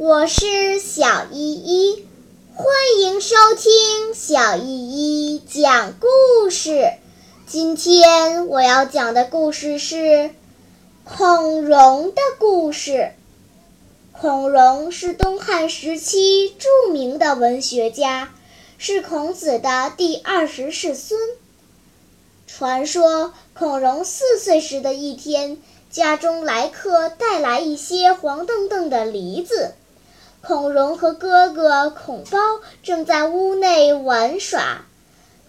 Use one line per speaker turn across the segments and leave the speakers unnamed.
我是小依依欢迎收听小依依讲故事。今天我要讲的故事是孔融的故事。孔融是东汉时期著名的文学家是孔子的第二十世孙。传说孔融四岁时的一天家中来客带来一些黄澄澄的梨子。孔融和哥哥孔包正在屋内玩耍，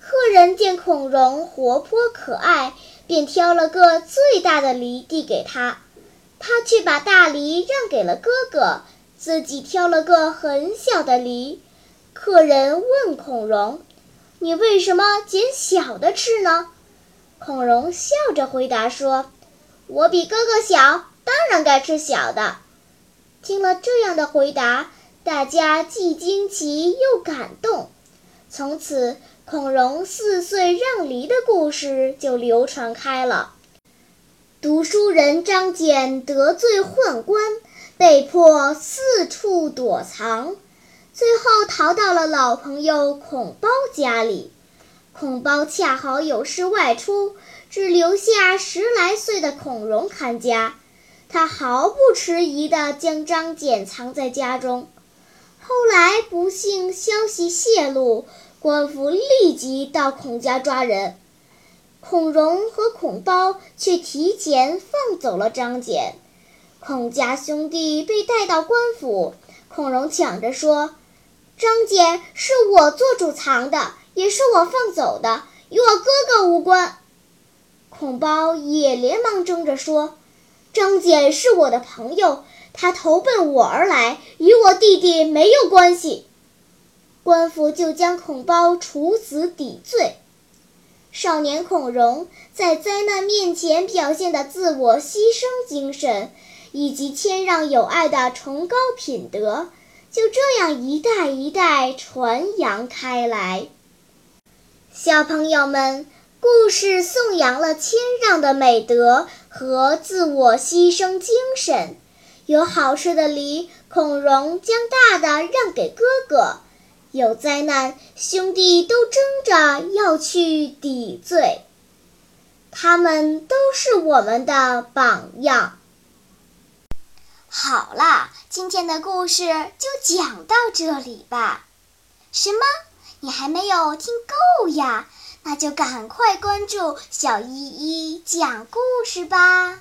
客人见孔融活泼可爱，便挑了个最大的梨递给他，他却把大梨让给了哥哥，自己挑了个很小的梨。客人问孔融：“你为什么捡小的吃呢？”孔融笑着回答说：“我比哥哥小，当然该吃小的。”听了这样的回答，大家既惊奇又感动。从此，孔融四岁让梨的故事就流传开了。读书人张謇得罪宦官，被迫四处躲藏，最后逃到了老朋友孔包家里。孔包恰好有事外出，只留下十来岁的孔融看家。他毫不迟疑地将张俭藏在家中。后来不幸消息泄露，官府立即到孔家抓人。孔融和孔包却提前放走了张俭。孔家兄弟被带到官府，孔融抢着说：“张俭是我做主藏的，也是我放走的，与我哥哥无关。”孔包也连忙争着说。张俭是我的朋友，他投奔我而来，与我弟弟没有关系。官府就将孔包处死抵罪。少年孔融在灾难面前表现的自我牺牲精神，以及谦让友爱的崇高品德，就这样一代一代传扬开来。小朋友们。故事颂扬了谦让的美德和自我牺牲精神。有好吃的梨，孔融将大的让给哥哥；有灾难，兄弟都争着要去抵罪。他们都是我们的榜样。好啦，今天的故事就讲到这里吧。什么？你还没有听够呀？那就赶快关注小依依讲故事吧。